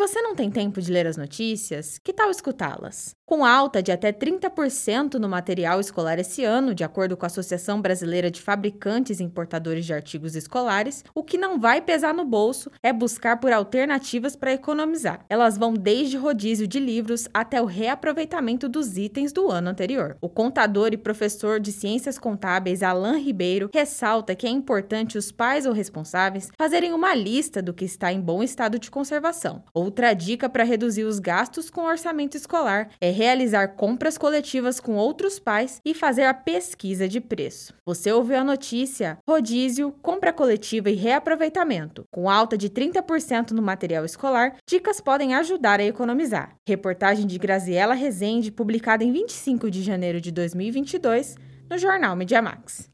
você não tem tempo de ler as notícias, que tal escutá-las? Com alta de até 30% no material escolar esse ano, de acordo com a Associação Brasileira de Fabricantes e Importadores de Artigos Escolares, o que não vai pesar no bolso é buscar por alternativas para economizar. Elas vão desde rodízio de livros até o reaproveitamento dos itens do ano anterior. O contador e professor de Ciências Contábeis Alain Ribeiro ressalta que é importante os pais ou responsáveis fazerem uma lista do que está em bom estado de conservação. Outra dica para reduzir os gastos com orçamento escolar é realizar compras coletivas com outros pais e fazer a pesquisa de preço. Você ouviu a notícia? Rodízio, compra coletiva e reaproveitamento. Com alta de 30% no material escolar, dicas podem ajudar a economizar. Reportagem de Graziela Rezende, publicada em 25 de janeiro de 2022 no jornal Mediamax.